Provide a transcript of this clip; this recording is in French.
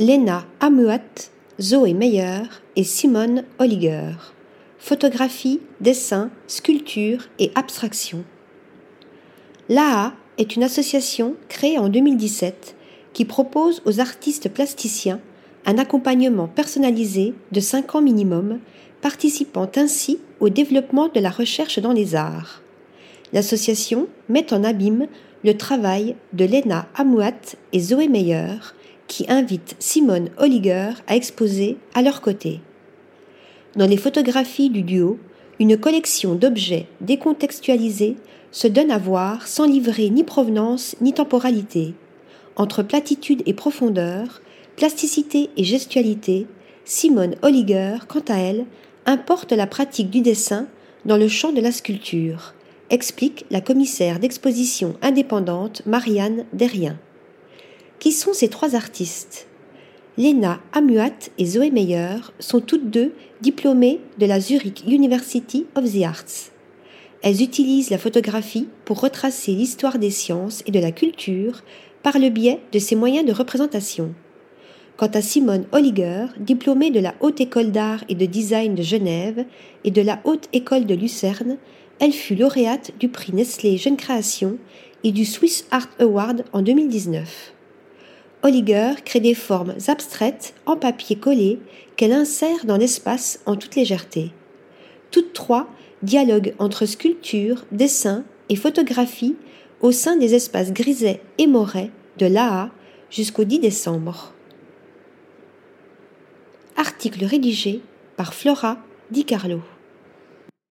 Lena Amuat, Zoé Meyer et Simone Holliger. Photographie, dessin, sculpture et abstraction. L'AA est une association créée en 2017 qui propose aux artistes plasticiens un accompagnement personnalisé de 5 ans minimum, participant ainsi au développement de la recherche dans les arts. L'association met en abîme le travail de Lena Amouat et Zoé Meyer, qui invitent Simone Holliger à exposer à leur côté. Dans les photographies du duo, une collection d'objets décontextualisés se donne à voir sans livrer ni provenance ni temporalité. Entre platitude et profondeur, plasticité et gestualité, Simone Holliger, quant à elle, importe la pratique du dessin dans le champ de la sculpture, explique la commissaire d'exposition indépendante Marianne Derrien. Qui sont ces trois artistes? Lena Amuat et Zoé Meyer sont toutes deux diplômées de la Zurich University of the Arts. Elles utilisent la photographie pour retracer l'histoire des sciences et de la culture par le biais de ses moyens de représentation. Quant à Simone Holliger, diplômée de la Haute École d'Art et de Design de Genève et de la Haute École de Lucerne, elle fut lauréate du prix Nestlé Jeune Création et du Swiss Art Award en 2019. Holliger crée des formes abstraites en papier collé qu'elle insère dans l'espace en toute légèreté. Toutes trois dialoguent entre sculpture, dessin et photographie au sein des espaces grisets et morais de l'AA jusqu'au 10 décembre. Article rédigé par Flora Di Carlo.